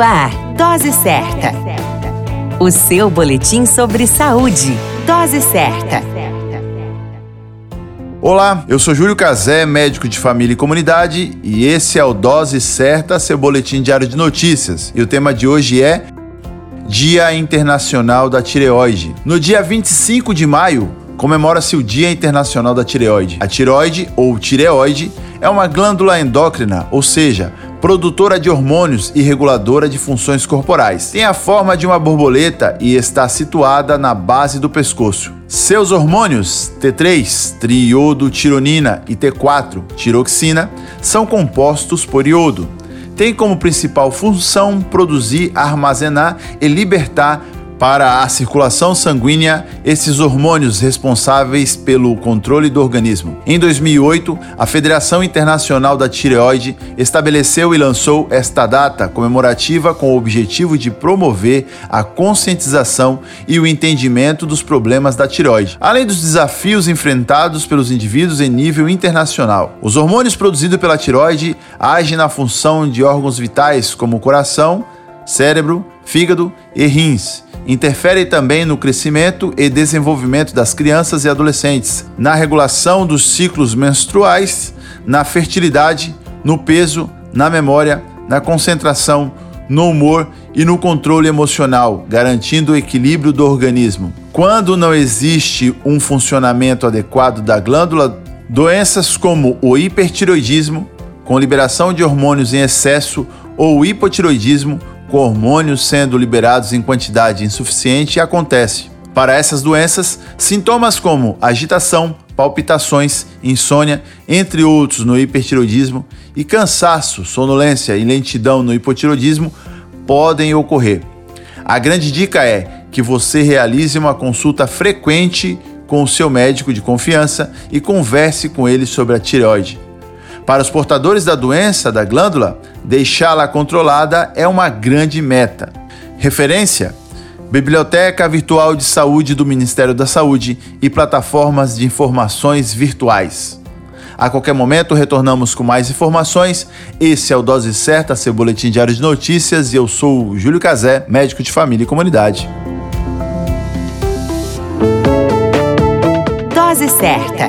Ar, Dose Certa. O seu boletim sobre saúde. Dose Certa. Olá, eu sou Júlio Cazé, médico de família e comunidade, e esse é o Dose Certa, seu boletim diário de notícias. E o tema de hoje é Dia Internacional da Tireoide. No dia 25 de maio, comemora-se o Dia Internacional da Tireoide. A tireoide, ou tireoide, é uma glândula endócrina, ou seja, produtora de hormônios e reguladora de funções corporais. Tem a forma de uma borboleta e está situada na base do pescoço. Seus hormônios T3, triiodotironina e T4, tiroxina, são compostos por iodo. Tem como principal função produzir, armazenar e libertar para a circulação sanguínea esses hormônios responsáveis pelo controle do organismo. Em 2008, a Federação Internacional da Tireoide estabeleceu e lançou esta data comemorativa com o objetivo de promover a conscientização e o entendimento dos problemas da tireoide, além dos desafios enfrentados pelos indivíduos em nível internacional. Os hormônios produzidos pela tireoide agem na função de órgãos vitais como o coração, cérebro, fígado e rins interfere também no crescimento e desenvolvimento das crianças e adolescentes, na regulação dos ciclos menstruais, na fertilidade, no peso, na memória, na concentração, no humor e no controle emocional, garantindo o equilíbrio do organismo. Quando não existe um funcionamento adequado da glândula, doenças como o hipertiroidismo, com liberação de hormônios em excesso, ou hipotiroidismo, com hormônios sendo liberados em quantidade insuficiente acontece. Para essas doenças, sintomas como agitação, palpitações, insônia, entre outros no hipertiroidismo, e cansaço, sonolência e lentidão no hipotiroidismo podem ocorrer. A grande dica é que você realize uma consulta frequente com o seu médico de confiança e converse com ele sobre a tireoide. Para os portadores da doença da glândula, deixá-la controlada é uma grande meta. Referência: Biblioteca Virtual de Saúde do Ministério da Saúde e plataformas de informações virtuais. A qualquer momento retornamos com mais informações. Esse é o Dose Certa, seu boletim diário de notícias, e eu sou o Júlio Cazé, médico de família e comunidade. Dose Certa,